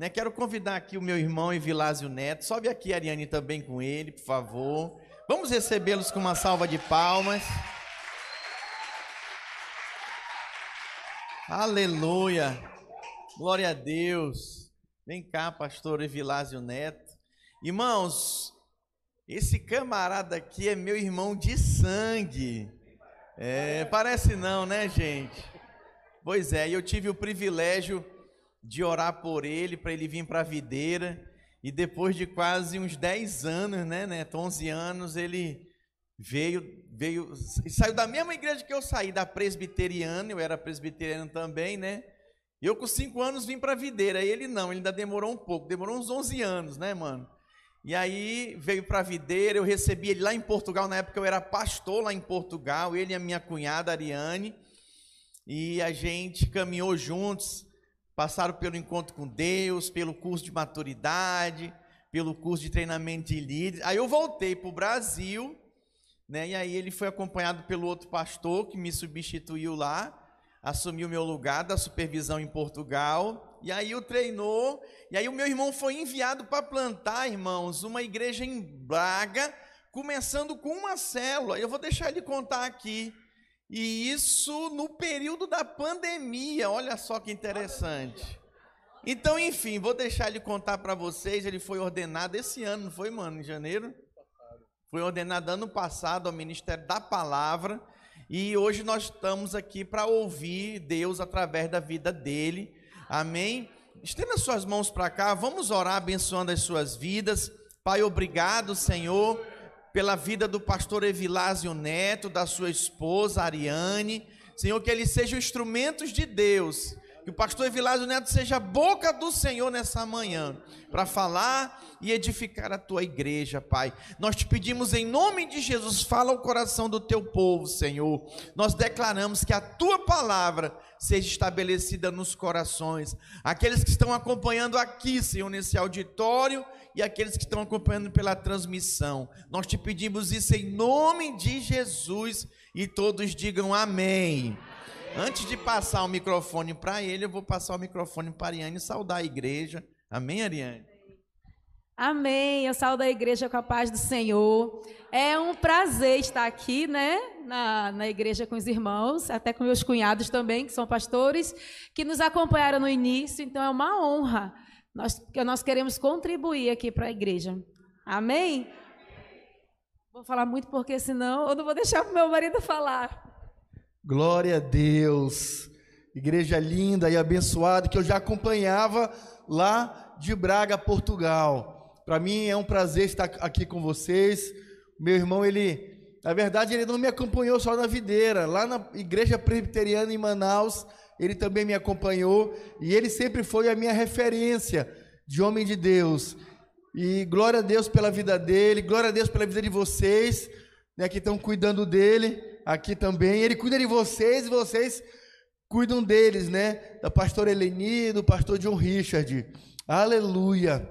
Né? Quero convidar aqui o meu irmão Evilásio Neto. Sobe aqui, Ariane, também com ele, por favor. Vamos recebê-los com uma salva de palmas. Aleluia. Glória a Deus. Vem cá, pastor Evilásio Neto. Irmãos, esse camarada aqui é meu irmão de sangue. É, parece não, né, gente? Pois é, eu tive o privilégio de orar por ele, para ele vir para a videira. E depois de quase uns 10 anos, né, Neto? 11 anos, ele veio, veio, saiu da mesma igreja que eu saí, da presbiteriana, eu era presbiteriano também, né? Eu com 5 anos vim para a videira, ele não, ele ainda demorou um pouco, demorou uns 11 anos, né, mano? E aí veio para a videira, eu recebi ele lá em Portugal, na época eu era pastor lá em Portugal, ele e a minha cunhada Ariane, e a gente caminhou juntos, passaram pelo encontro com Deus, pelo curso de maturidade, pelo curso de treinamento de líderes. Aí eu voltei para o Brasil, né? E aí ele foi acompanhado pelo outro pastor que me substituiu lá, assumiu meu lugar da supervisão em Portugal. E aí o treinou. E aí o meu irmão foi enviado para plantar, irmãos, uma igreja em Braga, começando com uma célula. Eu vou deixar ele contar aqui. E isso no período da pandemia, olha só que interessante. Então, enfim, vou deixar ele contar para vocês. Ele foi ordenado esse ano, não foi, mano? Em janeiro? Foi ordenado ano passado ao Ministério da Palavra. E hoje nós estamos aqui para ouvir Deus através da vida dele. Amém? Estenda suas mãos para cá, vamos orar abençoando as suas vidas. Pai, obrigado, Senhor pela vida do pastor Evilásio Neto, da sua esposa Ariane. Senhor, que eles sejam instrumentos de Deus. Que o pastor Evilásio Neto seja a boca do Senhor nessa manhã, para falar e edificar a tua igreja, Pai. Nós te pedimos em nome de Jesus, fala o coração do teu povo, Senhor. Nós declaramos que a tua palavra seja estabelecida nos corações. Aqueles que estão acompanhando aqui, Senhor, nesse auditório e aqueles que estão acompanhando pela transmissão. Nós te pedimos isso em nome de Jesus e todos digam amém. Antes de passar o microfone para ele, eu vou passar o microfone para a Ariane e saudar a igreja. Amém, Ariane? Amém. Eu saúdo a igreja com a paz do Senhor. É um prazer estar aqui, né, na, na igreja com os irmãos, até com meus cunhados também, que são pastores, que nos acompanharam no início. Então é uma honra nós, nós queremos contribuir aqui para a igreja. Amém? Vou falar muito porque senão eu não vou deixar o meu marido falar. Glória a Deus. Igreja linda e abençoada que eu já acompanhava lá de Braga, Portugal. Para mim é um prazer estar aqui com vocês. Meu irmão, ele, na verdade, ele não me acompanhou só na videira, lá na igreja presbiteriana em Manaus, ele também me acompanhou e ele sempre foi a minha referência de homem de Deus. E glória a Deus pela vida dele, glória a Deus pela vida de vocês, né, que estão cuidando dele aqui também. Ele cuida de vocês e vocês cuidam deles, né? Da pastora Eleni, do pastor John Richard. Aleluia.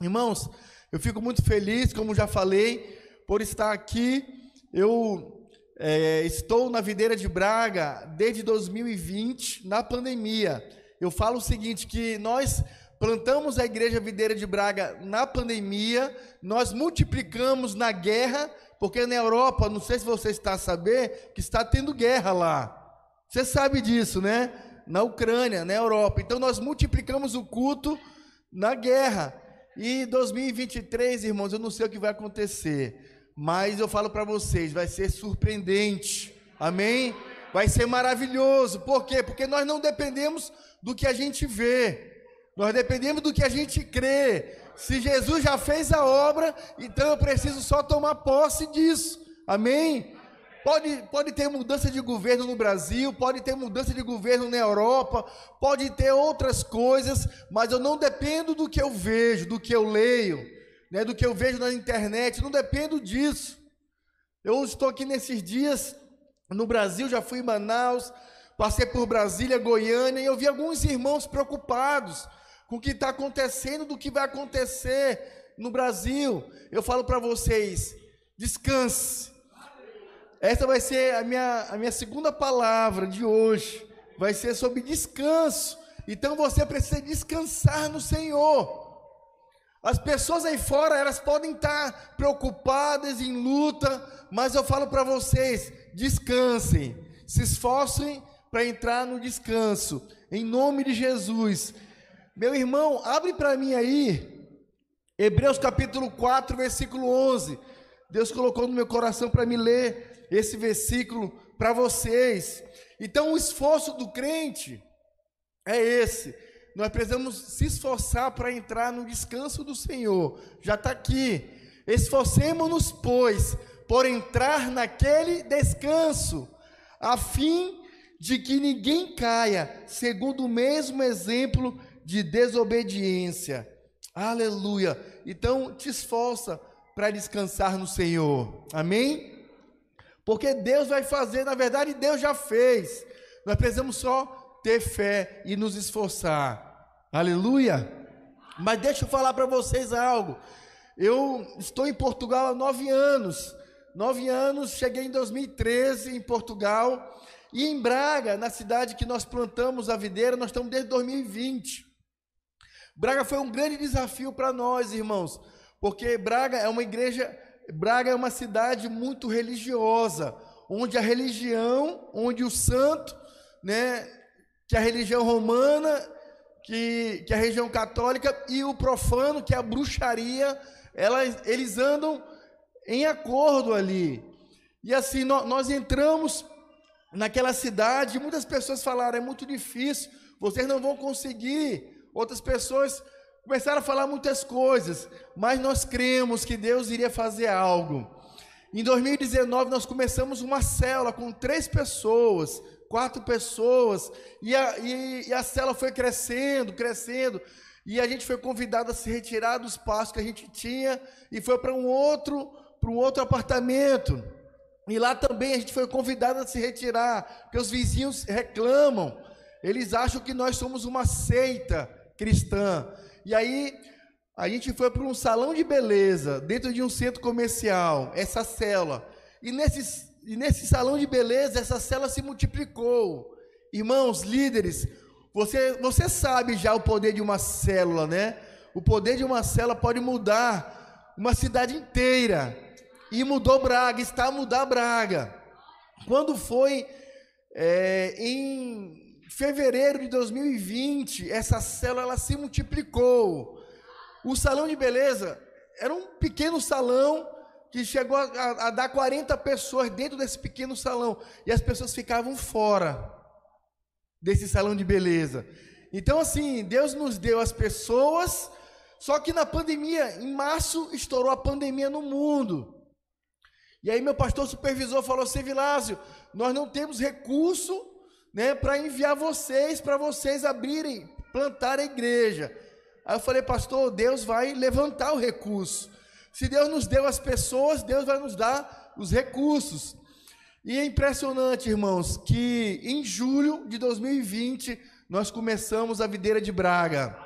Irmãos, eu fico muito feliz, como já falei, por estar aqui. Eu é, estou na videira de Braga desde 2020, na pandemia. Eu falo o seguinte: que nós plantamos a igreja videira de Braga na pandemia, nós multiplicamos na guerra, porque na Europa, não sei se você está a saber, que está tendo guerra lá. Você sabe disso, né? Na Ucrânia, na Europa. Então nós multiplicamos o culto na guerra. E 2023, irmãos, eu não sei o que vai acontecer. Mas eu falo para vocês, vai ser surpreendente. Amém? Vai ser maravilhoso. Por quê? Porque nós não dependemos do que a gente vê. Nós dependemos do que a gente crê. Se Jesus já fez a obra, então eu preciso só tomar posse disso. Amém? Pode, pode ter mudança de governo no Brasil, pode ter mudança de governo na Europa, pode ter outras coisas, mas eu não dependo do que eu vejo, do que eu leio né, do que eu vejo na internet, não dependo disso. Eu estou aqui nesses dias no Brasil, já fui em Manaus, passei por Brasília, Goiânia, e eu vi alguns irmãos preocupados com o que está acontecendo, do que vai acontecer no Brasil. Eu falo para vocês: descanse. Essa vai ser a minha, a minha segunda palavra de hoje. Vai ser sobre descanso. Então você precisa descansar no Senhor. As pessoas aí fora, elas podem estar preocupadas em luta, mas eu falo para vocês: descansem, se esforcem para entrar no descanso, em nome de Jesus. Meu irmão, abre para mim aí, Hebreus capítulo 4, versículo 11. Deus colocou no meu coração para me ler esse versículo para vocês. Então, o esforço do crente é esse. Nós precisamos se esforçar para entrar no descanso do Senhor. Já está aqui. Esforcemos-nos, pois, por entrar naquele descanso, a fim de que ninguém caia, segundo o mesmo exemplo de desobediência. Aleluia. Então, te esforça para descansar no Senhor. Amém? Porque Deus vai fazer, na verdade, Deus já fez. Nós precisamos só ter fé e nos esforçar. Aleluia. Mas deixa eu falar para vocês algo. Eu estou em Portugal há nove anos. Nove anos, cheguei em 2013 em Portugal. E em Braga, na cidade que nós plantamos a videira, nós estamos desde 2020. Braga foi um grande desafio para nós, irmãos, porque Braga é uma igreja, Braga é uma cidade muito religiosa, onde a religião, onde o santo, né, que a religião romana, que, que a religião católica e o profano, que é a bruxaria, elas, eles andam em acordo ali. E assim, nós, nós entramos naquela cidade, muitas pessoas falaram: é muito difícil, vocês não vão conseguir. Outras pessoas começaram a falar muitas coisas, mas nós cremos que Deus iria fazer algo. Em 2019, nós começamos uma célula com três pessoas, quatro pessoas, e a, e, e a célula foi crescendo, crescendo, e a gente foi convidado a se retirar do espaço que a gente tinha e foi para um outro, para um outro apartamento. E lá também a gente foi convidado a se retirar, porque os vizinhos reclamam. Eles acham que nós somos uma seita cristã. E aí a gente foi para um salão de beleza, dentro de um centro comercial, essa cela. E nesse, e nesse salão de beleza, essa cela se multiplicou. Irmãos, líderes, você, você sabe já o poder de uma célula, né? O poder de uma célula pode mudar uma cidade inteira e mudou Braga, está a mudar Braga. Quando foi é, em fevereiro de 2020, essa célula ela se multiplicou. O salão de beleza era um pequeno salão que chegou a, a, a dar 40 pessoas dentro desse pequeno salão e as pessoas ficavam fora desse salão de beleza. Então, assim, Deus nos deu as pessoas, só que na pandemia, em março, estourou a pandemia no mundo. E aí meu pastor supervisor falou assim, Vilásio, nós não temos recurso né, para enviar vocês, para vocês abrirem, plantar a igreja. Aí eu falei, pastor, Deus vai levantar o recurso. Se Deus nos deu as pessoas, Deus vai nos dar os recursos. E é impressionante, irmãos, que em julho de 2020 nós começamos a videira de Braga.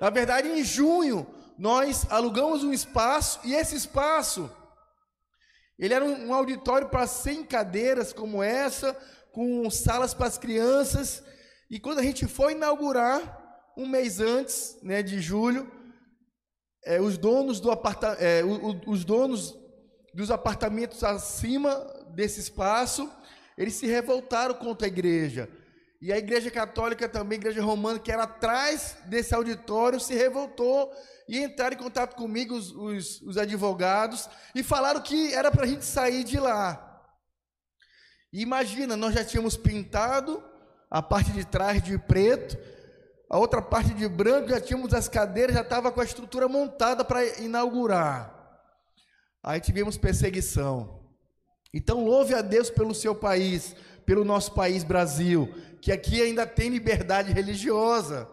Na verdade, em junho nós alugamos um espaço e esse espaço ele era um, auditório para 100 cadeiras como essa, com salas para as crianças. E quando a gente foi inaugurar, um mês antes, né, de julho, é, os donos do aparta é, o, o, os donos dos apartamentos acima desse espaço, eles se revoltaram contra a igreja. E a igreja católica também, a igreja romana, que era atrás desse auditório, se revoltou e entraram em contato comigo os, os, os advogados e falaram que era para a gente sair de lá. Imagina, nós já tínhamos pintado a parte de trás de preto, a outra parte de branco, já tínhamos as cadeiras, já estava com a estrutura montada para inaugurar. Aí tivemos perseguição. Então louve a Deus pelo seu país, pelo nosso país Brasil, que aqui ainda tem liberdade religiosa.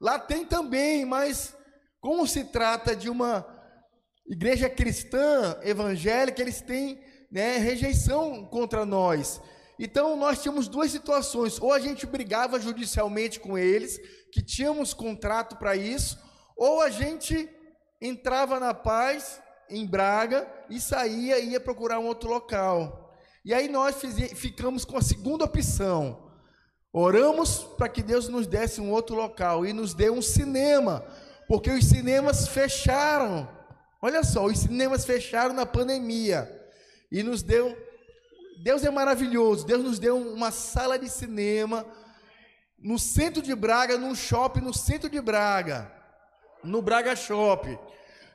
Lá tem também, mas como se trata de uma igreja cristã, evangélica, eles têm né, rejeição contra nós. Então nós tínhamos duas situações: ou a gente brigava judicialmente com eles, que tínhamos contrato para isso, ou a gente entrava na paz em Braga e saía e ia procurar um outro local. E aí nós ficamos com a segunda opção. Oramos para que Deus nos desse um outro local e nos dê um cinema, porque os cinemas fecharam. Olha só, os cinemas fecharam na pandemia e nos deu. Deus é maravilhoso. Deus nos deu uma sala de cinema no centro de Braga, num shopping no centro de Braga, no Braga Shopping.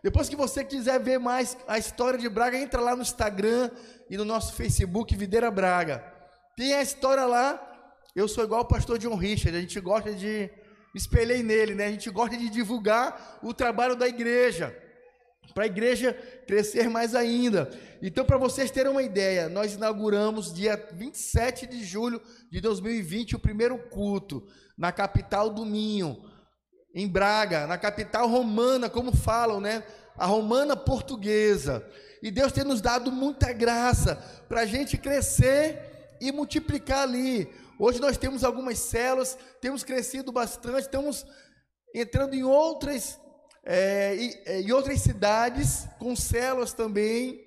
Depois que você quiser ver mais a história de Braga, entra lá no Instagram e no nosso Facebook Videira Braga. Tem a história lá. Eu sou igual o pastor John Richard, a gente gosta de espelhei nele, né? A gente gosta de divulgar o trabalho da igreja, para a igreja crescer mais ainda. Então, para vocês terem uma ideia, nós inauguramos dia 27 de julho de 2020 o primeiro culto na capital do Minho em Braga, na capital romana, como falam, né? A romana portuguesa. E Deus tem nos dado muita graça para a gente crescer e multiplicar ali. Hoje nós temos algumas células, temos crescido bastante, estamos entrando em outras, é, é em outras cidades com células também.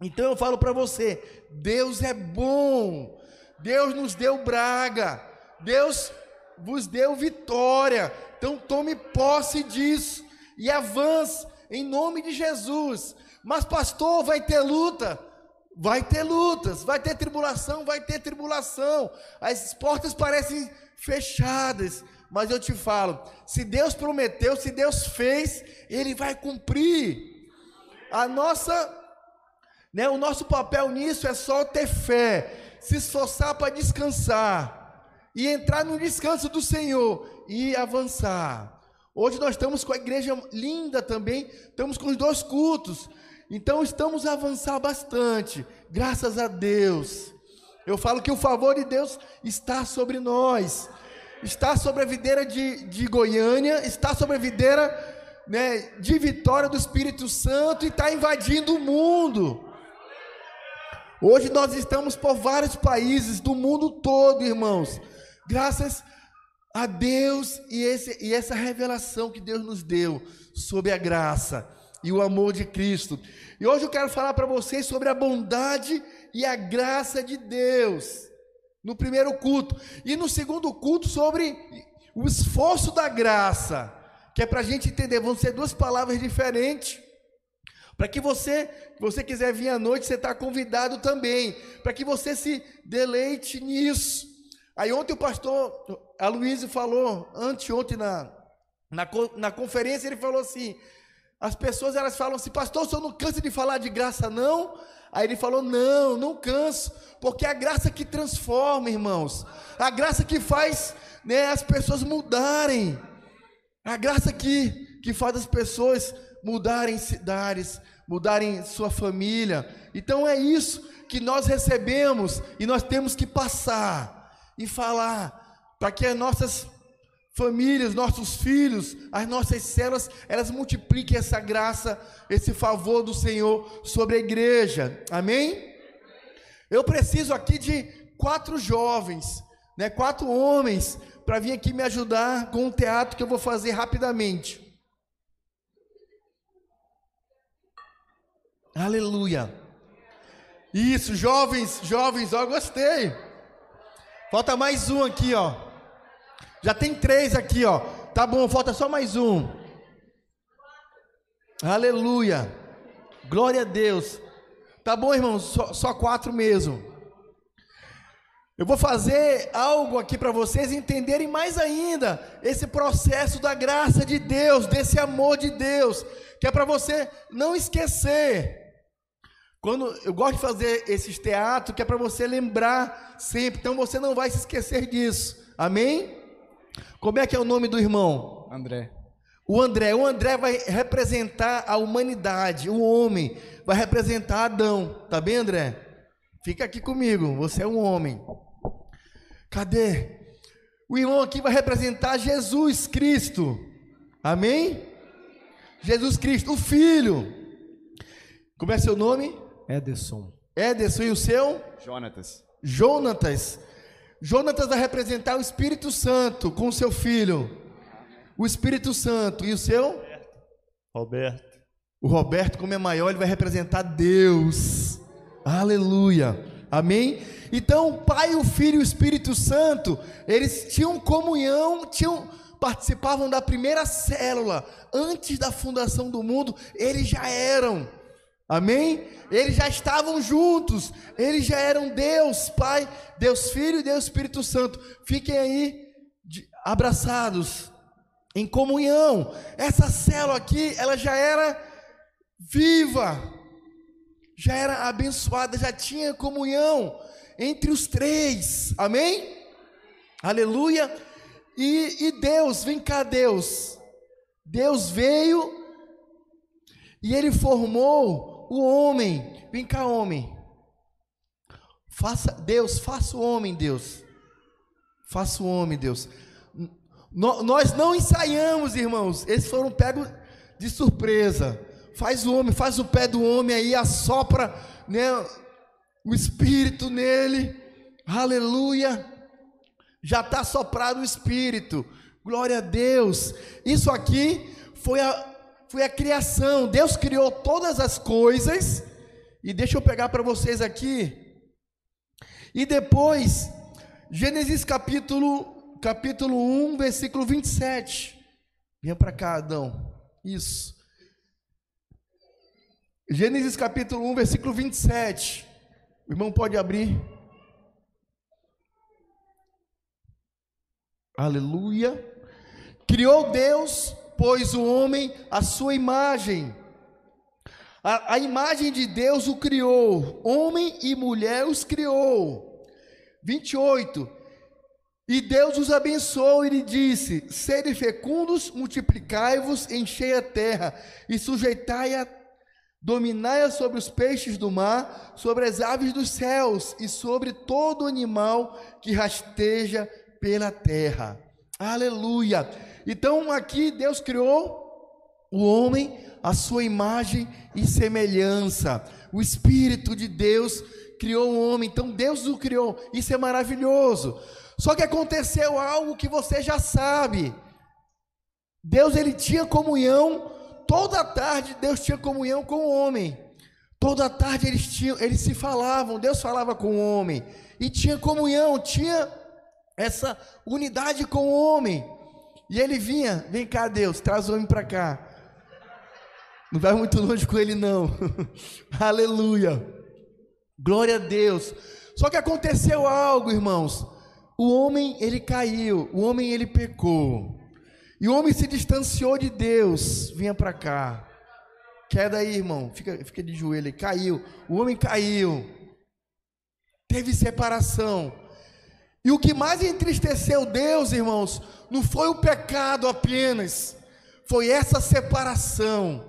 Então eu falo para você: Deus é bom, Deus nos deu Braga, Deus vos deu vitória. Então tome posse disso e avance em nome de Jesus. Mas pastor, vai ter luta? Vai ter lutas, vai ter tribulação, vai ter tribulação. As portas parecem fechadas, mas eu te falo, se Deus prometeu, se Deus fez, ele vai cumprir. A nossa né, o nosso papel nisso é só ter fé, se esforçar para descansar e entrar no descanso do Senhor e avançar. Hoje nós estamos com a igreja linda também, estamos com os dois cultos. Então estamos a avançar bastante, graças a Deus. Eu falo que o favor de Deus está sobre nós, está sobre a videira de, de Goiânia, está sobre a videira né, de vitória do Espírito Santo e está invadindo o mundo. Hoje nós estamos por vários países do mundo todo, irmãos. Graças a Deus e, esse, e essa revelação que Deus nos deu sobre a graça e o amor de Cristo. E hoje eu quero falar para vocês sobre a bondade e a graça de Deus. No primeiro culto. E no segundo culto, sobre o esforço da graça. Que é para a gente entender, vão ser duas palavras diferentes. Para que você, você quiser vir à noite, você está convidado também. Para que você se deleite nisso. Aí ontem o pastor Aloysio falou, anteontem na, na, na conferência, ele falou assim, as pessoas elas falam assim, pastor, o senhor não cansa de falar de graça não? Aí ele falou, não, não canso, porque é a graça que transforma, irmãos, a graça que faz né, as pessoas mudarem, a graça que, que faz as pessoas mudarem cidades, mudarem sua família, então é isso que nós recebemos e nós temos que passar, e falar para que as nossas famílias, nossos filhos, as nossas células, elas multipliquem essa graça, esse favor do Senhor sobre a igreja. Amém? Eu preciso aqui de quatro jovens, né, quatro homens, para vir aqui me ajudar com um teatro que eu vou fazer rapidamente. Aleluia. Isso, jovens, jovens, ó, gostei. Falta mais um aqui, ó. Já tem três aqui, ó. Tá bom, falta só mais um. Aleluia. Glória a Deus. Tá bom, irmãos? Só, só quatro mesmo. Eu vou fazer algo aqui para vocês entenderem mais ainda esse processo da graça de Deus, desse amor de Deus, que é para você não esquecer quando eu gosto de fazer esses teatros, que é para você lembrar sempre, então você não vai se esquecer disso. Amém? Como é que é o nome do irmão? André. O André, o André vai representar a humanidade, o homem, vai representar Adão, tá bem, André? Fica aqui comigo, você é um homem. Cadê? O irmão aqui vai representar Jesus Cristo. Amém? Jesus Cristo, o Filho. Como é seu nome? Ederson. Ederson e o seu? Jonatas. Jonatas. Jonatas vai representar o Espírito Santo com o seu filho. O Espírito Santo. E o seu? Roberto. O Roberto, como é maior, ele vai representar Deus. Aleluia. Amém? Então, o Pai, o Filho e o Espírito Santo, eles tinham comunhão, tinham participavam da primeira célula antes da fundação do mundo, eles já eram. Amém? Eles já estavam juntos, eles já eram Deus, Pai, Deus Filho e Deus Espírito Santo. Fiquem aí de, abraçados em comunhão. Essa célula aqui, ela já era viva, já era abençoada, já tinha comunhão entre os três. Amém? Aleluia. E, e Deus, vem cá, Deus. Deus veio e ele formou o homem. Vem cá, homem. Faça, Deus, faça o homem, Deus. Faça o homem, Deus. No, nós não ensaiamos, irmãos. Eles foram pegos de surpresa. Faz o homem, faz o pé do homem aí, assopra né, o espírito nele. Aleluia. Já está soprado o espírito. Glória a Deus. Isso aqui foi a, foi a criação. Deus criou todas as coisas. E deixa eu pegar para vocês aqui. E depois, Gênesis capítulo, capítulo 1, versículo 27. Venha para cá, Adão. Isso. Gênesis capítulo 1, versículo 27. O irmão pode abrir. Aleluia. Criou Deus, pois o homem a sua imagem. A, a, imagem de Deus o criou, homem e mulher os criou. 28. E Deus os abençoou e lhe disse: Sede fecundos, multiplicai-vos, enchei a terra e sujeitai-a, dominai-a sobre os peixes do mar, sobre as aves dos céus e sobre todo animal que rasteja pela terra. Aleluia. Então aqui Deus criou o homem à sua imagem e semelhança. O Espírito de Deus criou o homem. Então Deus o criou. Isso é maravilhoso. Só que aconteceu algo que você já sabe. Deus ele tinha comunhão toda tarde. Deus tinha comunhão com o homem. Toda tarde eles tinham, eles se falavam. Deus falava com o homem e tinha comunhão, tinha essa unidade com o homem. E ele vinha, vem cá, Deus, traz o homem para cá. Não vai muito longe com ele, não. Aleluia. Glória a Deus. Só que aconteceu algo, irmãos. O homem, ele caiu. O homem, ele pecou. E o homem se distanciou de Deus. Vinha para cá. Queda aí, irmão. Fica, fica de joelho. Caiu. O homem caiu. Teve separação. E o que mais entristeceu Deus, irmãos, não foi o pecado apenas, foi essa separação.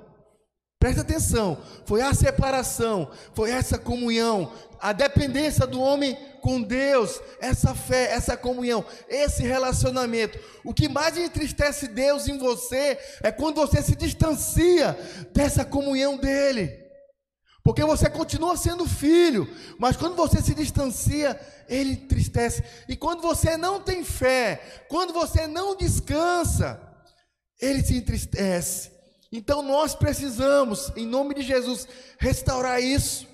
Presta atenção, foi a separação, foi essa comunhão, a dependência do homem com Deus, essa fé, essa comunhão, esse relacionamento. O que mais entristece Deus em você é quando você se distancia dessa comunhão dele. Porque você continua sendo filho, mas quando você se distancia, ele entristece. E quando você não tem fé, quando você não descansa, ele se entristece. Então nós precisamos, em nome de Jesus, restaurar isso.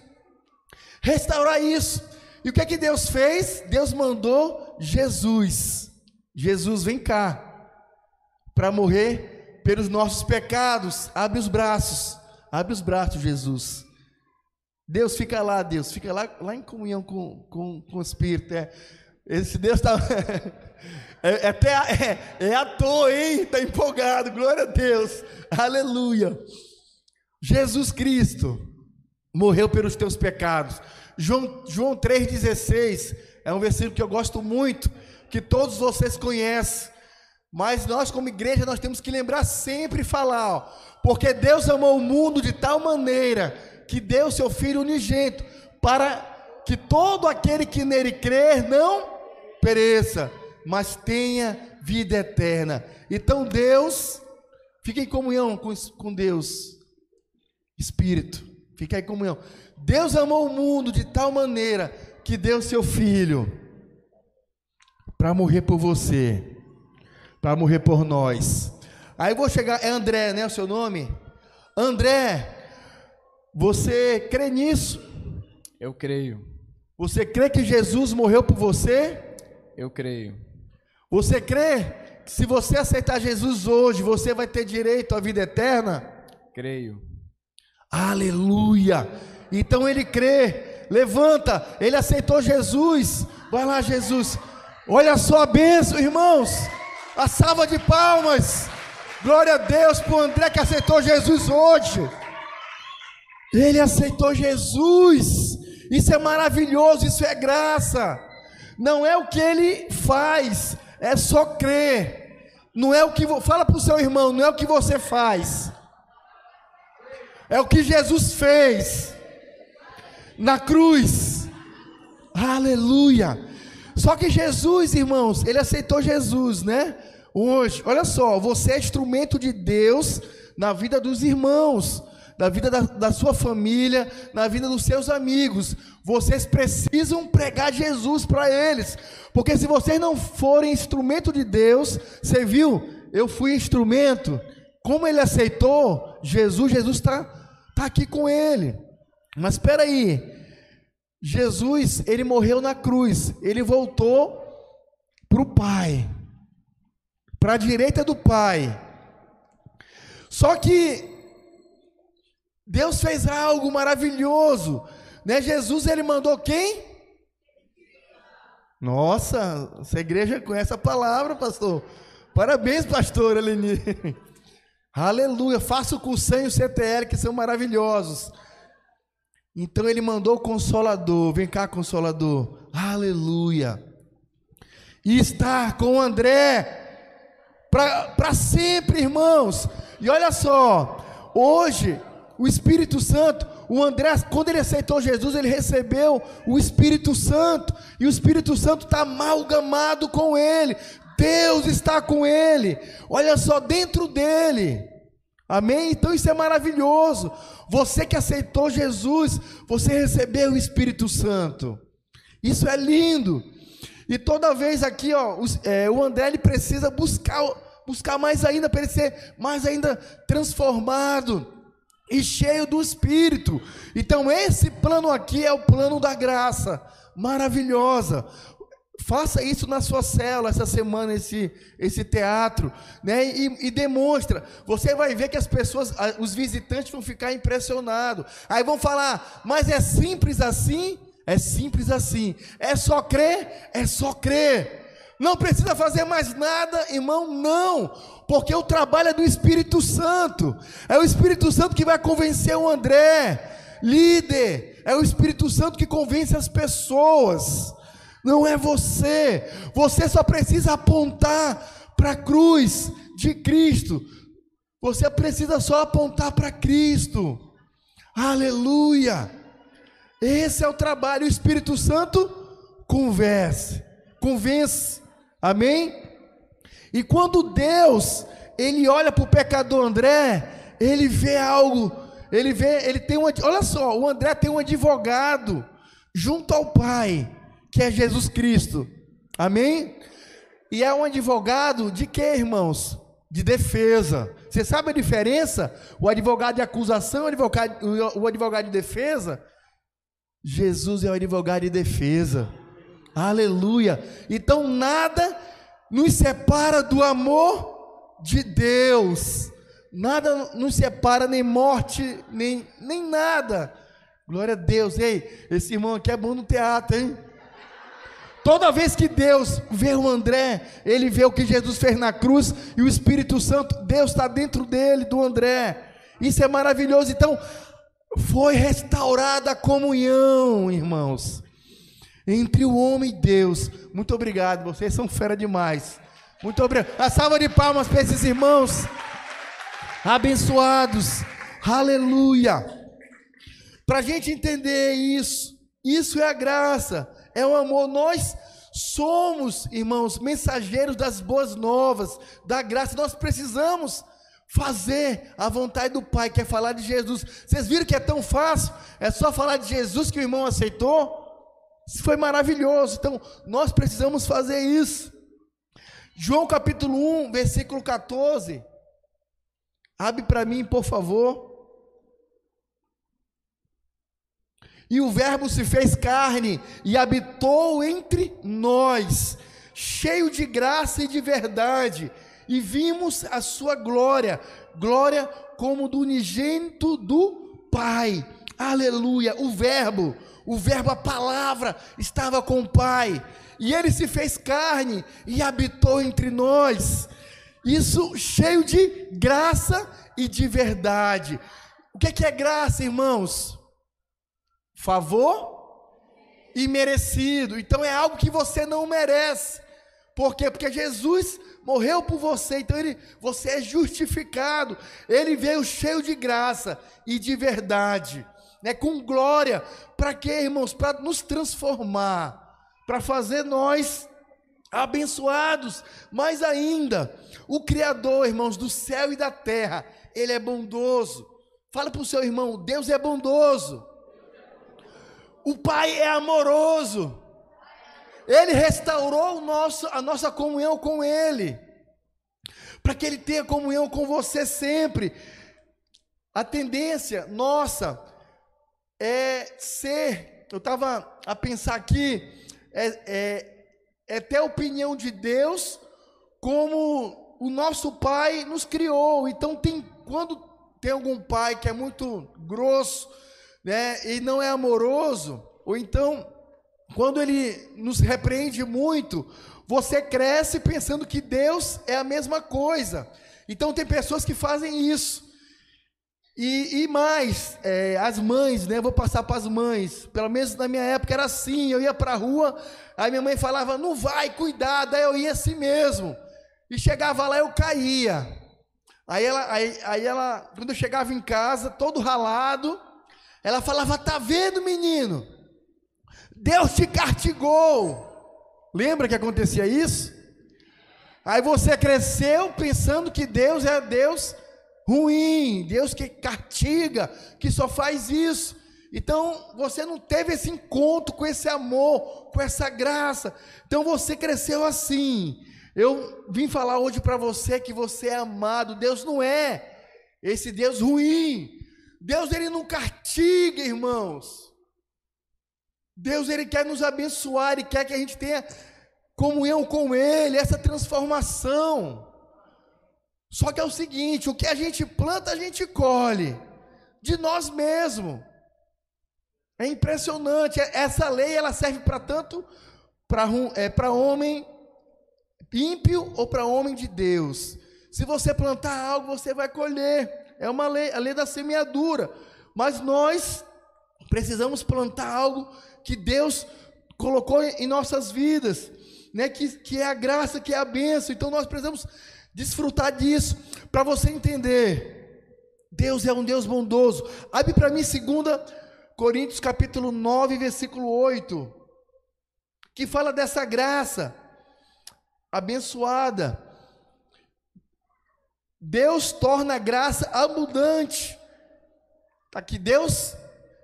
Restaurar isso. E o que é que Deus fez? Deus mandou Jesus. Jesus, vem cá, para morrer pelos nossos pecados. Abre os braços, abre os braços, Jesus. Deus fica lá, Deus, fica lá, lá em comunhão com, com, com o Espírito. É. Esse Deus está. É, é, até, é, é à toa, hein? Está empolgado, glória a Deus, aleluia. Jesus Cristo morreu pelos teus pecados. João, João 3,16 é um versículo que eu gosto muito, que todos vocês conhecem. Mas nós, como igreja, nós temos que lembrar sempre e falar, ó, porque Deus amou o mundo de tal maneira que deu seu Filho unigênito, para que todo aquele que nele crer não pereça, mas tenha vida eterna. Então Deus, fique em comunhão com, com Deus, Espírito, fica em comunhão. Deus amou o mundo de tal maneira que deu seu Filho para morrer por você, para morrer por nós. Aí vou chegar, é André, né? O seu nome? André, você crê nisso? Eu creio. Você crê que Jesus morreu por você? Eu creio. Você crê que se você aceitar Jesus hoje, você vai ter direito à vida eterna? Creio. Aleluia! Então ele crê, levanta, ele aceitou Jesus. Vai lá, Jesus. Olha só a bênção, irmãos. A salva de palmas. Glória a Deus por André que aceitou Jesus hoje. Ele aceitou Jesus. Isso é maravilhoso, isso é graça. Não é o que ele faz, é só crer. Não é o que fala para o seu irmão, não é o que você faz. É o que Jesus fez na cruz. Aleluia. Só que Jesus, irmãos, ele aceitou Jesus, né? Hoje, olha só, você é instrumento de Deus na vida dos irmãos, na vida da, da sua família, na vida dos seus amigos. Vocês precisam pregar Jesus para eles, porque se vocês não forem instrumento de Deus, você viu? Eu fui instrumento. Como ele aceitou Jesus, Jesus está tá aqui com ele. Mas espera aí, Jesus, ele morreu na cruz, ele voltou para o Pai, para a direita do Pai. Só que Deus fez algo maravilhoso, né? Jesus ele mandou quem? Nossa, essa igreja conhece a palavra, pastor. Parabéns, pastor Eleni. Aleluia. Faça o cursinho e o CTL que são maravilhosos. Então ele mandou o consolador. Vem cá, consolador. Aleluia. E está com André para sempre, irmãos. E olha só, hoje o Espírito Santo, o André, quando ele aceitou Jesus, ele recebeu o Espírito Santo, e o Espírito Santo está amalgamado com ele, Deus está com ele, olha só, dentro dele, amém? Então isso é maravilhoso. Você que aceitou Jesus, você recebeu o Espírito Santo, isso é lindo. E toda vez aqui, ó, os, é, o André ele precisa buscar, buscar mais ainda, para ele ser mais ainda transformado e cheio do Espírito. Então, esse plano aqui é o plano da graça, maravilhosa. Faça isso na sua célula essa semana, esse, esse teatro, né? E, e, demonstra. Você vai ver que as pessoas, os visitantes vão ficar impressionados. Aí vão falar, mas é simples assim? É simples assim. É só crer? É só crer. Não precisa fazer mais nada, irmão, não porque o trabalho é do Espírito Santo. É o Espírito Santo que vai convencer o André, líder. É o Espírito Santo que convence as pessoas. Não é você. Você só precisa apontar para a cruz de Cristo. Você precisa só apontar para Cristo. Aleluia. Esse é o trabalho. O Espírito Santo convence. Convence. Amém? E quando Deus, ele olha para o pecador André, ele vê algo, ele vê, ele tem um, olha só, o André tem um advogado junto ao Pai, que é Jesus Cristo. Amém? E é um advogado de quê, irmãos? De defesa. Você sabe a diferença? O advogado de acusação, o advogado, o advogado de defesa? Jesus é o advogado de defesa. Aleluia. Então nada nos separa do amor de Deus. Nada nos separa, nem morte, nem, nem nada. Glória a Deus. Ei, esse irmão aqui é bom no teatro, hein? Toda vez que Deus vê o André, ele vê o que Jesus fez na cruz e o Espírito Santo, Deus está dentro dele, do André. Isso é maravilhoso. Então, foi restaurada a comunhão, irmãos entre o homem e Deus. Muito obrigado, vocês são fera demais. Muito obrigado. A salva de palmas para esses irmãos abençoados. Aleluia. Para a gente entender isso, isso é a graça, é o amor. Nós somos, irmãos, mensageiros das boas novas, da graça. Nós precisamos fazer a vontade do Pai, que é falar de Jesus. Vocês viram que é tão fácil? É só falar de Jesus que o irmão aceitou? Foi maravilhoso. Então, nós precisamos fazer isso. João capítulo 1, versículo 14. Abre para mim, por favor. E o Verbo se fez carne e habitou entre nós, cheio de graça e de verdade, e vimos a sua glória, glória como do unigênito do Pai. Aleluia! O Verbo, o Verbo, a palavra, estava com o Pai, e ele se fez carne e habitou entre nós. Isso cheio de graça e de verdade. O que é, graça, irmãos? Favor e merecido. Então é algo que você não merece. Por quê? Porque Jesus morreu por você, então ele, você é justificado. Ele veio cheio de graça e de verdade, né? Com glória. Para quê, irmãos? Para nos transformar, para fazer nós abençoados. Mais ainda, o Criador, irmãos, do céu e da terra, ele é bondoso. Fala para o seu irmão: Deus é bondoso. O Pai é amoroso. Ele restaurou nosso, a nossa comunhão com Ele. Para que Ele tenha comunhão com você sempre. A tendência nossa é ser, eu estava a pensar aqui, é, é, é ter a opinião de Deus como o nosso Pai nos criou. Então, tem, quando tem algum pai que é muito grosso, né, e não é amoroso, ou então, quando ele nos repreende muito, você cresce pensando que Deus é a mesma coisa. Então, tem pessoas que fazem isso. E, e mais, é, as mães, né? Vou passar para as mães. Pelo menos na minha época era assim. Eu ia para a rua, aí minha mãe falava, não vai, cuidado. Aí eu ia assim mesmo. E chegava lá, eu caía. Aí ela, aí, aí ela, quando eu chegava em casa, todo ralado, ela falava: Tá vendo, menino? Deus te castigou. Lembra que acontecia isso? Aí você cresceu pensando que Deus é Deus ruim, Deus que castiga, que só faz isso. Então você não teve esse encontro com esse amor, com essa graça. Então você cresceu assim. Eu vim falar hoje para você que você é amado. Deus não é esse Deus ruim. Deus ele não castiga, irmãos. Deus ele quer nos abençoar, ele quer que a gente tenha comunhão com ele, essa transformação. Só que é o seguinte, o que a gente planta, a gente colhe de nós mesmos. É impressionante. Essa lei ela serve para tanto para é, homem ímpio ou para homem de Deus. Se você plantar algo, você vai colher. É uma lei, a lei da semeadura. Mas nós precisamos plantar algo que Deus colocou em nossas vidas, né? Que, que é a graça, que é a bênção. Então nós precisamos desfrutar disso para você entender. Deus é um Deus bondoso. Abre para mim 2 Coríntios capítulo 9, versículo 8, que fala dessa graça abençoada. Deus torna a graça abundante. Tá aqui Deus,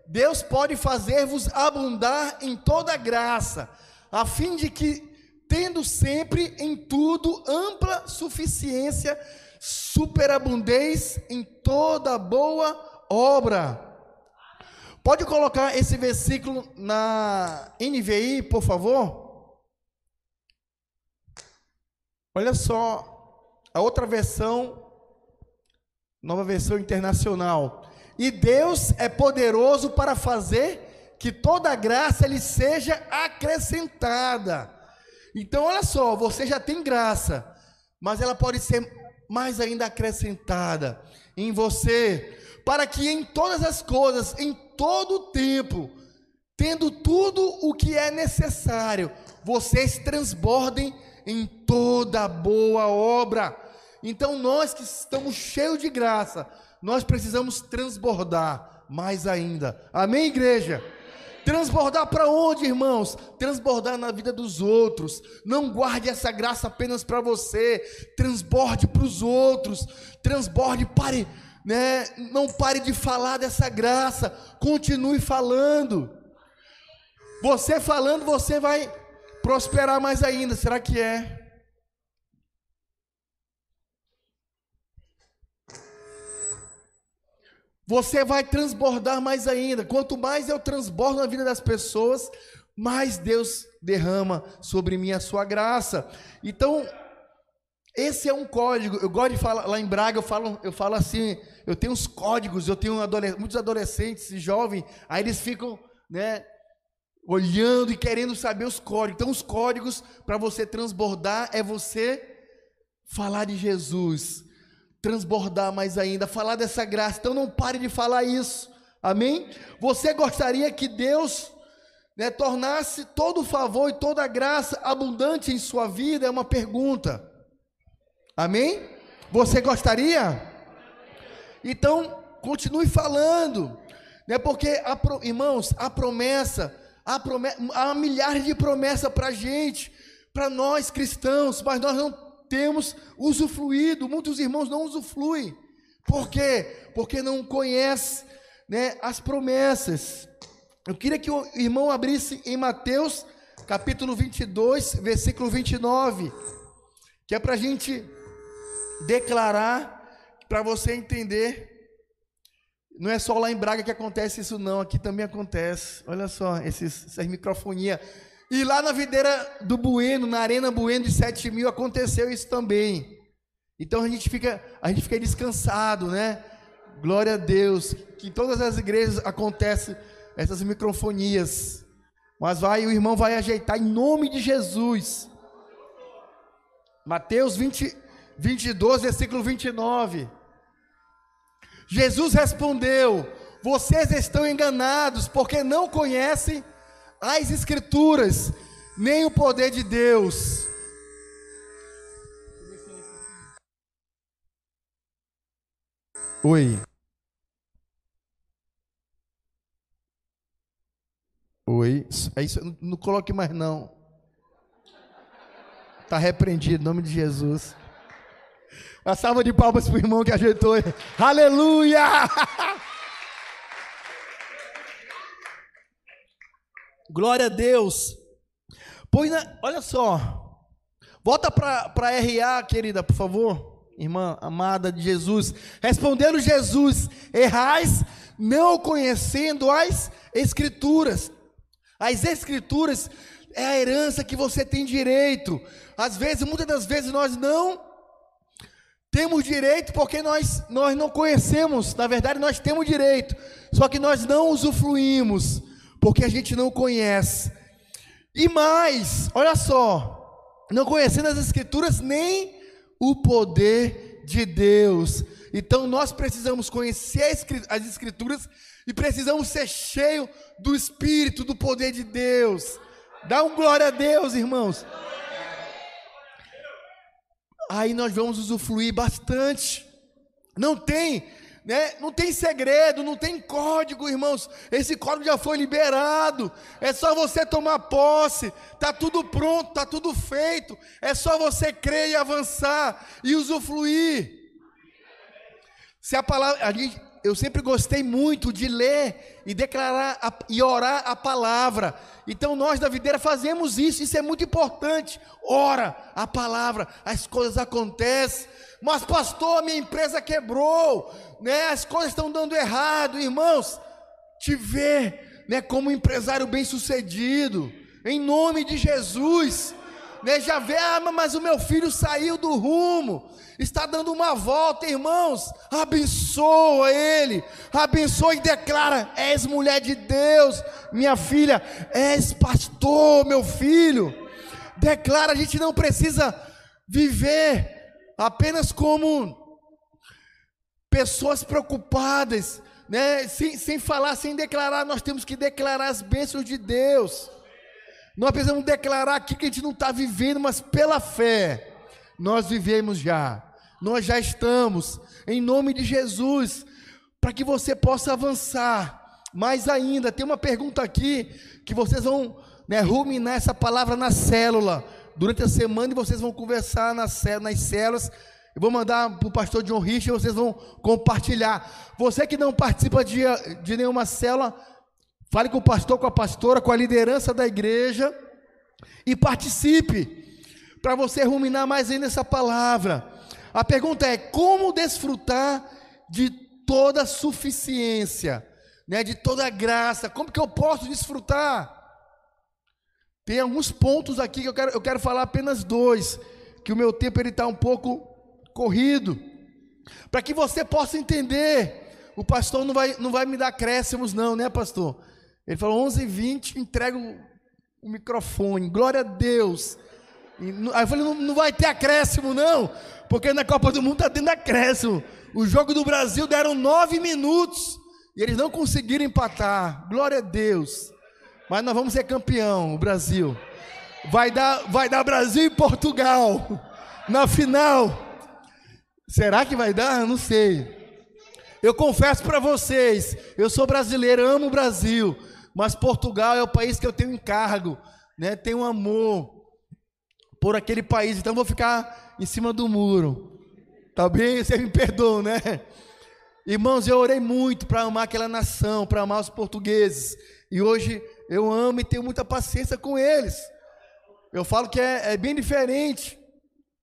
Deus pode fazer-vos abundar em toda graça, a fim de que tendo sempre em tudo ampla suficiência, superabundez em toda boa obra. Pode colocar esse versículo na NVI, por favor? Olha só, a outra versão, nova versão internacional. E Deus é poderoso para fazer que toda graça lhe seja acrescentada. Então, olha só, você já tem graça, mas ela pode ser mais ainda acrescentada em você, para que em todas as coisas, em todo o tempo, tendo tudo o que é necessário, vocês transbordem em toda boa obra. Então nós que estamos cheios de graça, nós precisamos transbordar mais ainda. Amém, igreja? Transbordar para onde, irmãos? Transbordar na vida dos outros. Não guarde essa graça apenas para você. Transborde para os outros. Transborde, pare, né? Não pare de falar dessa graça. Continue falando. Você falando, você vai prosperar mais ainda. Será que é? Você vai transbordar mais ainda. Quanto mais eu transbordo na vida das pessoas, mais Deus derrama sobre mim a sua graça. Então, esse é um código. Eu gosto de falar lá em Braga, eu falo, eu falo assim, eu tenho uns códigos, eu tenho adolesc muitos adolescentes e jovens, aí eles ficam, né, olhando e querendo saber os códigos. Então, os códigos para você transbordar é você falar de Jesus, transbordar mais ainda, falar dessa graça. Então, não pare de falar isso. Amém? Você gostaria que Deus né, tornasse todo o favor e toda a graça abundante em sua vida? É uma pergunta. Amém? Você gostaria? Então, continue falando, né? Porque, a, irmãos, a promessa, a promessa, há milhares de promessas para a gente, para nós cristãos, mas nós não temos usufruído. Muitos irmãos não usufruem. Por quê? Porque não conhecem né, as promessas. Eu queria que o irmão abrisse em Mateus capítulo 22, versículo 29, que é para a gente declarar, para você entender. Não é só lá em Braga que acontece isso, não. Aqui também acontece. Olha só, esses, essas microfonias. E lá na videira do Bueno, na Arena Bueno de 7 mil, aconteceu isso também. Então a gente fica, a gente fica descansado, né? Glória a Deus. Que em todas as igrejas acontece essas microfonias. Mas vai, o irmão vai ajeitar em nome de Jesus. Mateus 20, 22, versículo 29. Jesus respondeu: Vocês estão enganados, porque não conhecem as Escrituras, nem o poder de Deus. Oi. Oi. É isso, não coloque mais não. Está repreendido, em nome de Jesus. A salva de palmas para o irmão que ajeitou. Aleluia! Glória a Deus. Pois, na, olha só. Volta para RA, querida, por favor. Irmã amada de Jesus. Respondendo Jesus: Errais, não conhecendo as Escrituras. As Escrituras é a herança que você tem direito. Às vezes, muitas das vezes, nós não temos direito porque nós, nós não conhecemos. Na verdade, nós temos direito. Só que nós não usufruímos porque a gente não conhece. E mais, olha só, não conhecendo as Escrituras nem o poder de Deus. Então nós precisamos conhecer as Escrituras e precisamos ser cheios do Espírito, do poder de Deus. Dá um glória a Deus, irmãos. Aí nós vamos usufruir bastante. Não tem né? Não tem segredo, não tem código, irmãos. Esse código já foi liberado. É só você tomar posse. Tá tudo pronto, tá tudo feito. É só você crer e avançar e usufruir. Se a palavra, a gente, eu sempre gostei muito de ler e declarar a, e orar a palavra. Então nós da videira fazemos isso, isso é muito importante. Ora a palavra, as coisas acontecem. Mas pastor, minha empresa quebrou, né? As coisas estão dando errado, irmãos. Te ver, né, como empresário bem-sucedido, em nome de Jesus. Né, já vê, ah, mas o meu filho saiu do rumo, está dando uma volta, irmãos. Abençoa ele, abençoa e declara: és mulher de Deus, minha filha, és pastor, meu filho. Declara, a gente não precisa viver apenas como pessoas preocupadas, né? sem, sem falar, sem declarar, nós temos que declarar as bênçãos de Deus. Nós precisamos declarar aqui que a gente não está vivendo, mas pela fé, nós vivemos já, nós já estamos, em nome de Jesus, para que você possa avançar mais ainda. Tem uma pergunta aqui que vocês vão né, ruminar essa palavra na célula durante a semana e vocês vão conversar nas, nas células. Eu vou mandar para o pastor John Rich e vocês vão compartilhar. Você que não participa de, de nenhuma célula, fale com o pastor, com a pastora, com a liderança da igreja e participe para você ruminar mais ainda essa palavra. A pergunta é: como desfrutar de toda suficiência, né, de toda graça. Como que eu posso desfrutar? Tem alguns pontos aqui que eu quero, eu quero falar apenas dois, que o meu tempo ele está um pouco corrido, para que você possa entender. O pastor não vai, não vai me dar acréscimos, não, né, pastor? Ele falou 11 h 20 entrega o, microfone, glória a Deus. E, aí eu falei, não, não vai ter acréscimo, não, porque na Copa do Mundo está tendo acréscimo. O jogo do Brasil deram nove minutos e eles não conseguiram empatar. Glória a Deus. Mas nós vamos ser campeão, o Brasil. Vai dar, vai dar Brasil e Portugal na final. Será que vai dar? Não sei. Eu confesso para vocês, eu sou brasileiro, amo o Brasil, mas Portugal é o país que eu tenho encargo, né? Tenho amor por aquele país, então vou ficar em cima do muro. Tá bem? Você me perdoa, né? Irmãos, eu orei muito para amar aquela nação, para amar os portugueses. E hoje eu amo e tenho muita paciência com eles. Eu falo que é, é bem diferente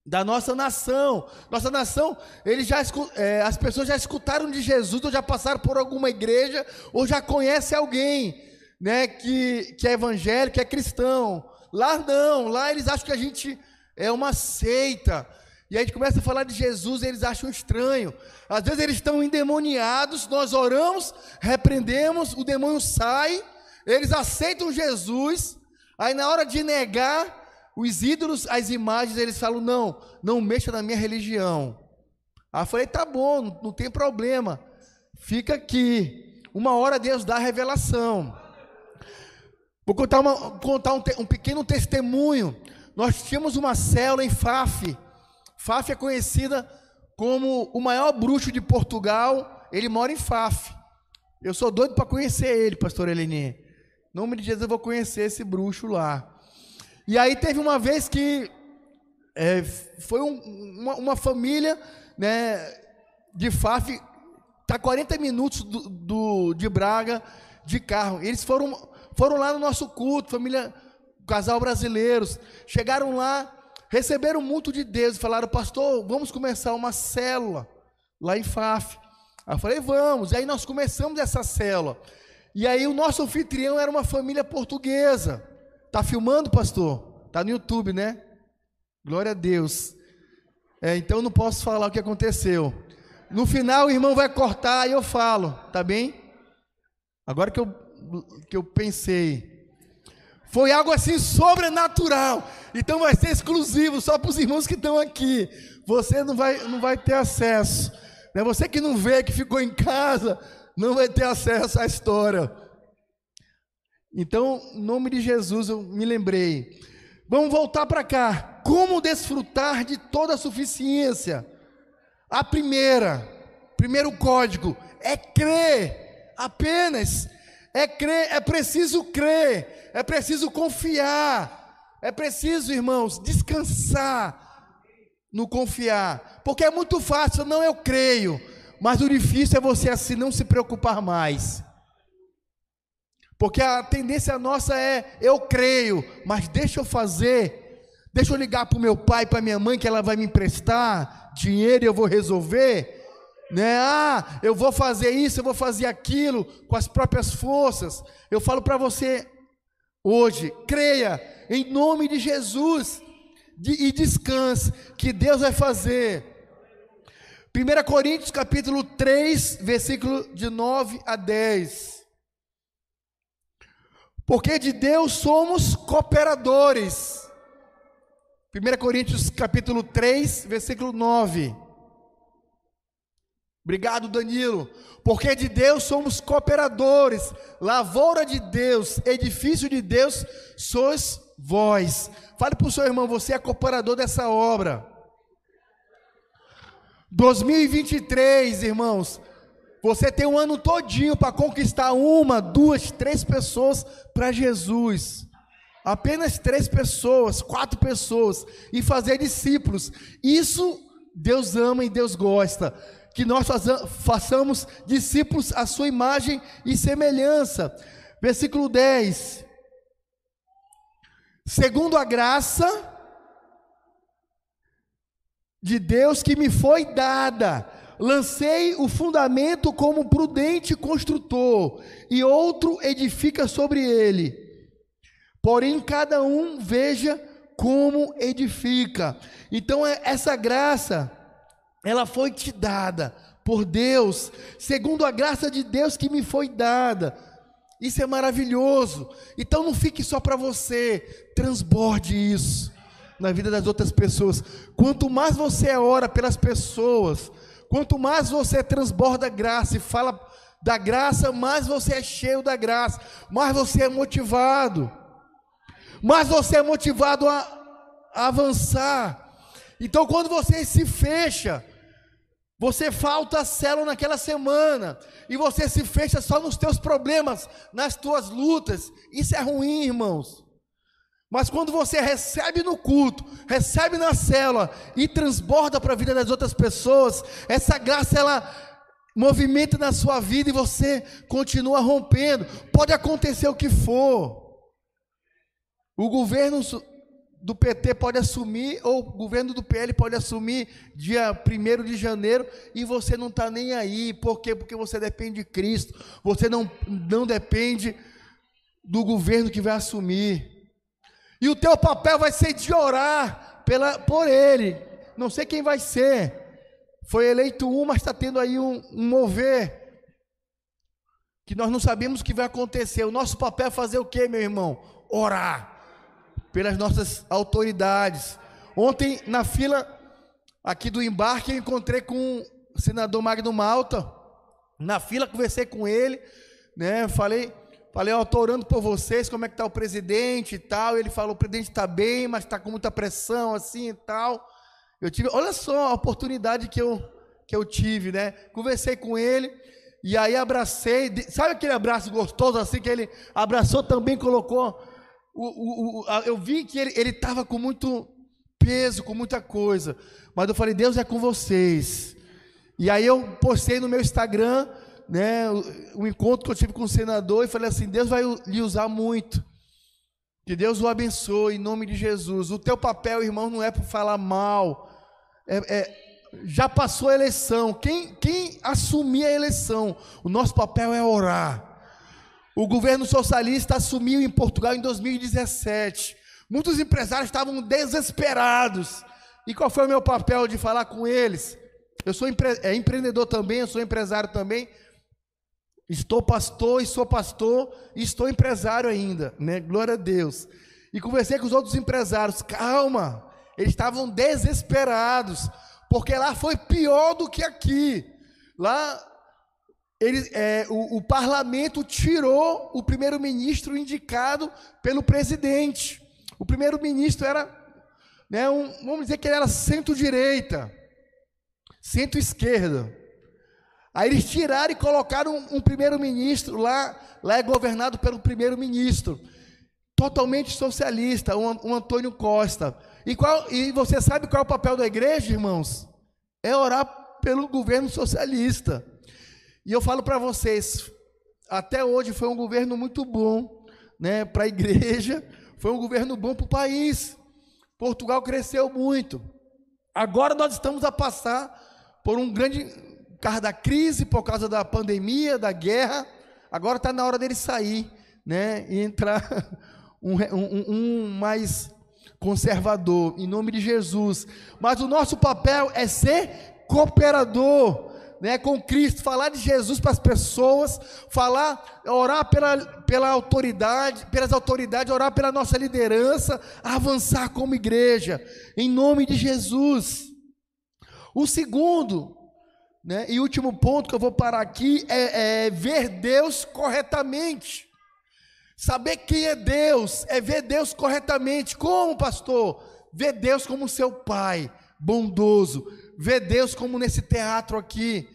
da nossa nação. Nossa nação, eles já, é, as pessoas já escutaram de Jesus, ou já passaram por alguma igreja, ou já conhece alguém, né, que, que é evangélico, que é cristão. Lá não, lá eles acham que a gente é uma seita. E a gente começa a falar de Jesus e eles acham estranho. Às vezes eles estão endemoniados, nós oramos, repreendemos, o demônio sai, eles aceitam Jesus, aí na hora de negar, os ídolos, as imagens, eles falam: não, não mexa na minha religião. Aí eu falei: tá bom, não, tem problema, fica aqui. Uma hora Deus dá a revelação. Vou contar, uma, contar um, um, pequeno testemunho. Nós tínhamos uma célula em Faf. Faf é conhecida como o maior bruxo de Portugal. Ele mora em Faf. Eu sou doido para conhecer ele, pastor Eleni. Em nome de Jesus eu vou conhecer esse bruxo lá. E aí teve uma vez que é, foi um, uma, uma, família né, de Faf, tá 40 minutos do, do, de Braga de carro. Eles foram, foram lá no nosso culto, família, casal brasileiros. Chegaram lá, receberam muito de Deus falaram, pastor, vamos começar uma célula lá em Faf. Aí eu falei, vamos. E aí nós começamos essa célula. E aí o nosso anfitrião era uma família portuguesa. Tá filmando, pastor? Tá no YouTube, né? Glória a Deus. É, então não posso falar o que aconteceu. No final o irmão vai cortar e eu falo, tá bem? Agora que eu, que eu pensei. Foi algo assim sobrenatural. Então vai ser exclusivo só para os irmãos que estão aqui. Você não vai, não vai ter acesso. Né? Você que não vê, que ficou em casa, não vai ter acesso à história. Então, em nome de Jesus, eu me lembrei. Vamos voltar para cá. Como desfrutar de toda a suficiência? A primeira, primeiro código, é crer. Apenas. É crer, é preciso crer, é preciso confiar, é preciso, irmãos, descansar no confiar, porque é muito fácil, não eu creio, mas o difícil é você assim não se preocupar mais. Porque a tendência nossa é, eu creio, mas deixa eu fazer, deixa eu ligar para o meu pai, para minha mãe, que ela vai me emprestar dinheiro e eu vou resolver. Né? Ah, eu vou fazer isso, eu vou fazer aquilo com as próprias forças. Eu falo para você hoje, creia em nome de Jesus e descanse, que Deus vai fazer. 1 Coríntios capítulo 3, versículo de 9 a 10. Porque de Deus somos cooperadores. 1 Coríntios capítulo 3, versículo 9. Obrigado, Danilo. Porque de Deus somos cooperadores, lavoura de Deus, edifício de Deus, sois vós. Fale para o seu irmão, você é cooperador dessa obra. 2023, irmãos, você tem um ano todinho para conquistar uma, duas, três pessoas para Jesus. Apenas três pessoas, quatro pessoas e fazer discípulos. Isso Deus ama e Deus gosta. Que nós façamos discípulos à sua imagem e semelhança. Versículo 10. Segundo a graça de Deus que me foi dada Lancei o fundamento como prudente construtor, e outro edifica sobre ele. Porém, cada um veja como edifica. Então, é- essa graça, ela foi te dada por Deus, segundo a graça de Deus que me foi dada. Isso é maravilhoso. Então, não fique só para você, transborde isso na vida das outras pessoas. Quanto mais você ora pelas pessoas, quanto mais você transborda graça e fala da graça, mais você é cheio da graça, mais você é motivado, mais você é motivado a, a avançar. Então, quando você se fecha, você falta a célula naquela semana e você se fecha só nos teus problemas, nas tuas lutas. Isso é ruim, irmãos. Mas quando você recebe no culto, recebe na célula e transborda para a vida das outras pessoas, essa graça ela movimenta na sua vida e você continua rompendo. Pode acontecer o que for. O governo do PT pode assumir, ou o governo do PL pode assumir dia 1 de janeiro, e você não está nem aí. Por quê? Porque você depende de Cristo. Você não, não depende do governo que vai assumir. E o teu papel vai ser de orar pela, por ele. Não sei quem vai ser. Foi eleito um, mas está tendo aí um, um mover. Que nós não sabemos o que vai acontecer. O nosso papel é fazer o que, meu irmão? Orar pelas nossas autoridades. Ontem, na fila aqui do embarque, eu encontrei com o senador Magno Malta. Na fila, conversei com ele, né? Falei, falei, ó, orando por vocês, como é que tá o presidente e tal. Ele falou, o presidente está bem, mas está com muita pressão, assim e tal. Eu tive, olha só a oportunidade que eu, que eu tive, né? Conversei com ele, e aí abracei, sabe aquele abraço gostoso assim que ele abraçou também, colocou. O, o, o- eu vi que ele estava com muito peso, com muita coisa, mas eu falei, Deus é com vocês. E aí eu postei no meu Instagram, né, o encontro que eu tive com o senador e falei assim, Deus vai lhe usar muito. Que Deus o abençoe em nome de Jesus. O teu papel, irmão, não é para falar mal. É- é- já passou a eleição. Quem, quem assumir a eleição? O nosso papel é orar. O governo socialista assumiu em Portugal em 2017. Muitos empresários estavam desesperados. E qual foi o meu papel de falar com eles? Eu sou empre- é, empreendedor também, eu sou empresário também. Estou pastor e sou pastor e estou empresário ainda, né? Glória a Deus. E conversei com os outros empresários. Calma, eles estavam desesperados, porque lá foi pior do que aqui. Lá ele, é, o, o parlamento tirou o primeiro-ministro indicado pelo presidente. O primeiro-ministro era, né, um, vamos dizer que ele era centro-direita, centro-esquerda. Aí eles tiraram e colocaram um, um primeiro-ministro lá, lá é governado pelo primeiro-ministro, totalmente socialista, um, um Antônio Costa. E, qual, e você sabe qual é o papel da igreja, irmãos? É orar pelo governo socialista. E eu falo para vocês, até hoje foi um governo muito bom, né, para a igreja, foi um governo bom para o país. Portugal cresceu muito. Agora nós estamos a passar por um grande, causa da crise, por causa da pandemia, da guerra. Agora está na hora dele sair, né, e entrar um- um- um mais conservador, em nome de Jesus. Mas o nosso papel é ser cooperador, né, com Cristo, falar de Jesus para as pessoas, falar, orar pela, pela autoridade, pelas autoridades, orar pela nossa liderança, avançar como igreja, em nome de Jesus. O segundo, né, e último ponto que eu vou parar aqui é, é ver Deus corretamente. Saber quem é Deus é ver Deus corretamente. Como, pastor? Ver Deus como seu pai, bondoso. Ver Deus como nesse teatro aqui,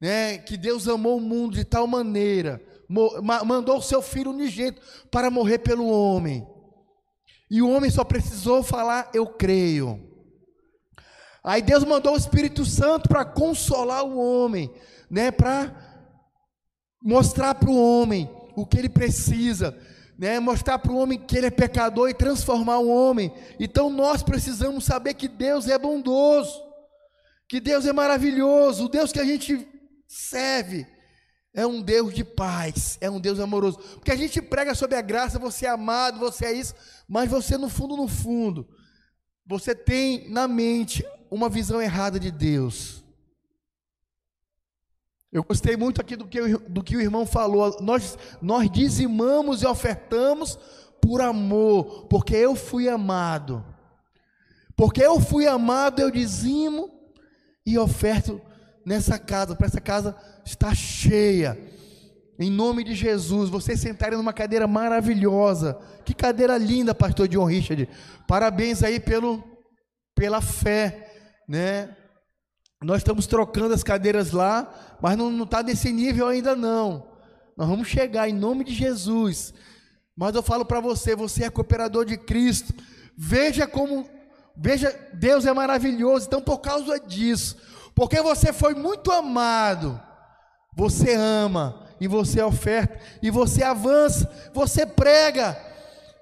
né? Que Deus amou o mundo de tal maneira, mandou o seu filho unigênito para morrer pelo homem. E o homem só precisou falar: Eu creio. Aí Deus mandou o Espírito Santo para consolar o homem, né? Para mostrar para o homem o que ele precisa, né? Mostrar para o homem que ele é pecador e transformar o homem. Então nós precisamos saber que Deus é bondoso, que Deus é maravilhoso, o Deus que a gente serve é um Deus de paz, é um Deus amoroso. Porque a gente prega sobre a graça, você é amado, você é isso, mas você no fundo, no fundo, você tem na mente uma visão errada de Deus. Eu gostei muito aqui do que, do que o irmão falou. Nós, nós dizimamos e ofertamos por amor, porque eu fui amado. Porque eu fui amado, eu dizimo e oferto nessa casa, para essa casa estar cheia. Em nome de Jesus, vocês sentarem numa cadeira maravilhosa. Que cadeira linda, pastor John Richard. Parabéns aí pelo pela fé, né? Nós estamos trocando as cadeiras lá, mas não está nesse nível ainda não. Nós vamos chegar em nome de Jesus. Mas eu falo para você, você é cooperador de Cristo. Veja como, veja, Deus é maravilhoso. Então, por causa disso, porque você foi muito amado, você ama e você oferta e você avança, você prega.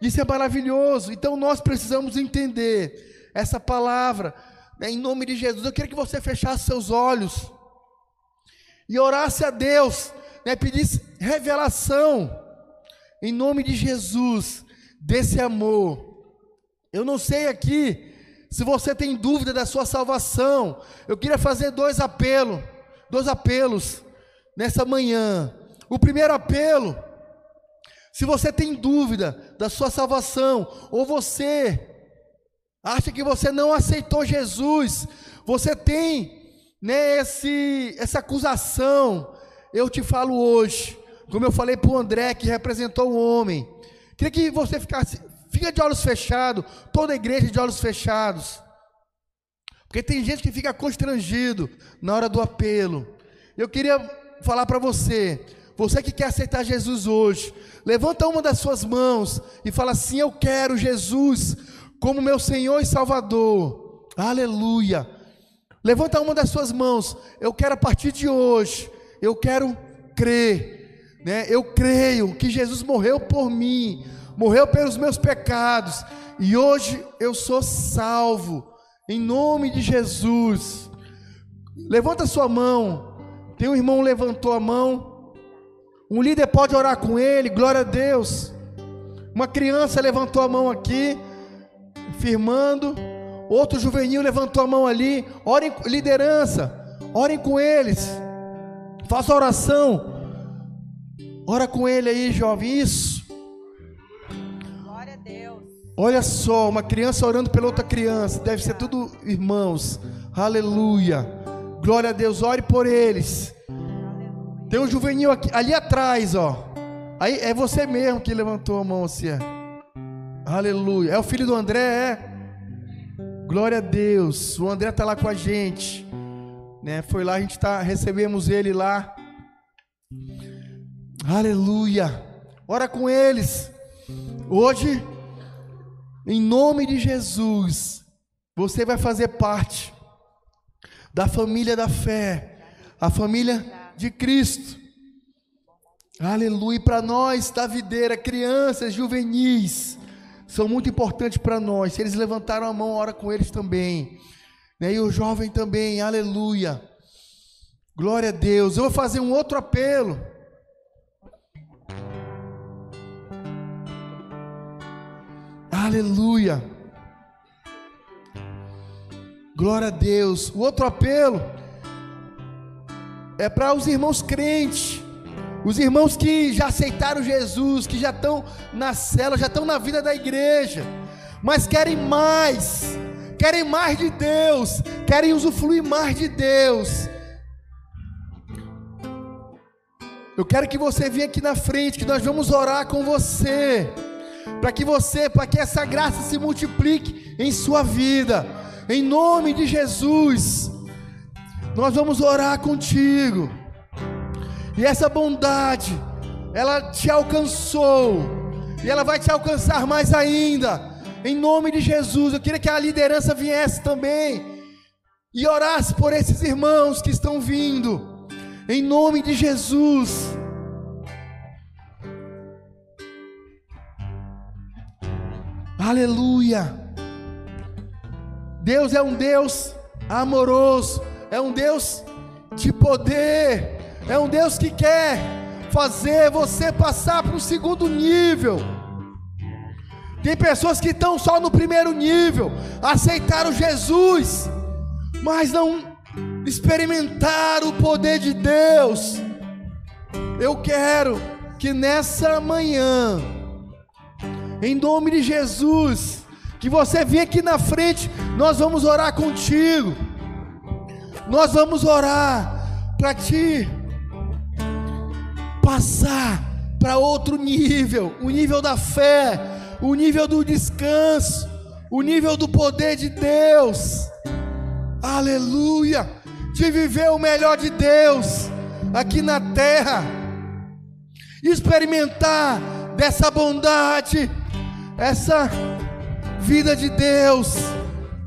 Isso é maravilhoso. Então, nós precisamos entender essa palavra. né, Em nome de Jesus, eu queria que você fechasse seus olhos e orasse a Deus, né, pedisse revelação em nome de Jesus, desse amor. Eu não sei aqui se você tem dúvida da sua salvação. Eu queria fazer dois apelos, dois apelos nessa manhã. O primeiro apelo, se você tem dúvida da sua salvação, ou você acha que você não aceitou Jesus, você tem né, esse, essa acusação, eu te falo hoje, como eu falei para o André, que representou o homem, queria que você ficasse, fica de olhos fechados, toda a igreja de olhos fechados, porque tem gente que fica constrangido na hora do apelo. Eu queria falar para você, você que quer aceitar Jesus hoje, levanta uma das suas mãos e fala assim: Eu quero Jesus como meu Senhor e Salvador. Aleluia. Levanta uma das suas mãos. Eu quero a partir de hoje, eu quero crer, né? Eu creio que Jesus morreu por mim, morreu pelos meus pecados e hoje eu sou salvo. Em nome de Jesus. Levanta sua mão. Tem um irmão levantou a mão. Um líder pode orar com ele, glória a Deus. Uma criança levantou a mão aqui, firmando. Outro juvenil levantou a mão ali. Orem, liderança, orem com eles. Faça oração. Ora com ele aí, jovem. Isso. Olha só, uma criança orando pela outra criança. Deve ser tudo irmãos. Aleluia. Glória a Deus. Ore por eles. Tem um juvenil aqui, ali atrás, ó. Aí é você mesmo que levantou a mão assim. é. Aleluia. É o filho do André, é? Glória a Deus. O André tá lá com a gente. Né? Foi lá, a gente tá, recebemos ele lá. Aleluia. Ora com eles. Hoje, em nome de Jesus, você vai fazer parte da família da fé, a família de Cristo. Aleluia. Para nós, da videira, crianças, juvenis, são muito importantes para nós. Eles levantaram a mão, ora com eles também. Né? E o jovem também, aleluia. Glória a Deus. Eu vou fazer um outro apelo. Aleluia. Glória a Deus. O outro apelo é para os irmãos crentes, os irmãos que já aceitaram Jesus, que já estão na cela, já estão na vida da igreja, mas querem mais, querem mais de Deus, querem usufruir mais de Deus. Eu quero que você venha aqui na frente, que nós vamos orar com você, para que você, para que essa graça se multiplique em sua vida, em nome de Jesus. Nós vamos orar contigo, e essa bondade, ela te alcançou, e ela vai te alcançar mais ainda, em nome de Jesus. Eu queria que a liderança viesse também e orasse por esses irmãos que estão vindo, em nome de Jesus. Aleluia. Deus é um Deus amoroso. é um Deus de poder, é um Deus que quer fazer você passar para o segundo nível. Tem pessoas que estão só no primeiro nível, aceitaram Jesus, mas não experimentaram o poder de Deus. Eu quero que nessa manhã, em nome de Jesus, que você venha aqui na frente, nós vamos orar contigo. Nós vamos orar para ti passar para outro nível, o nível da fé, o nível do descanso, o nível do poder de Deus. Aleluia! De viver o melhor de Deus aqui na terra, experimentar dessa bondade, essa vida de Deus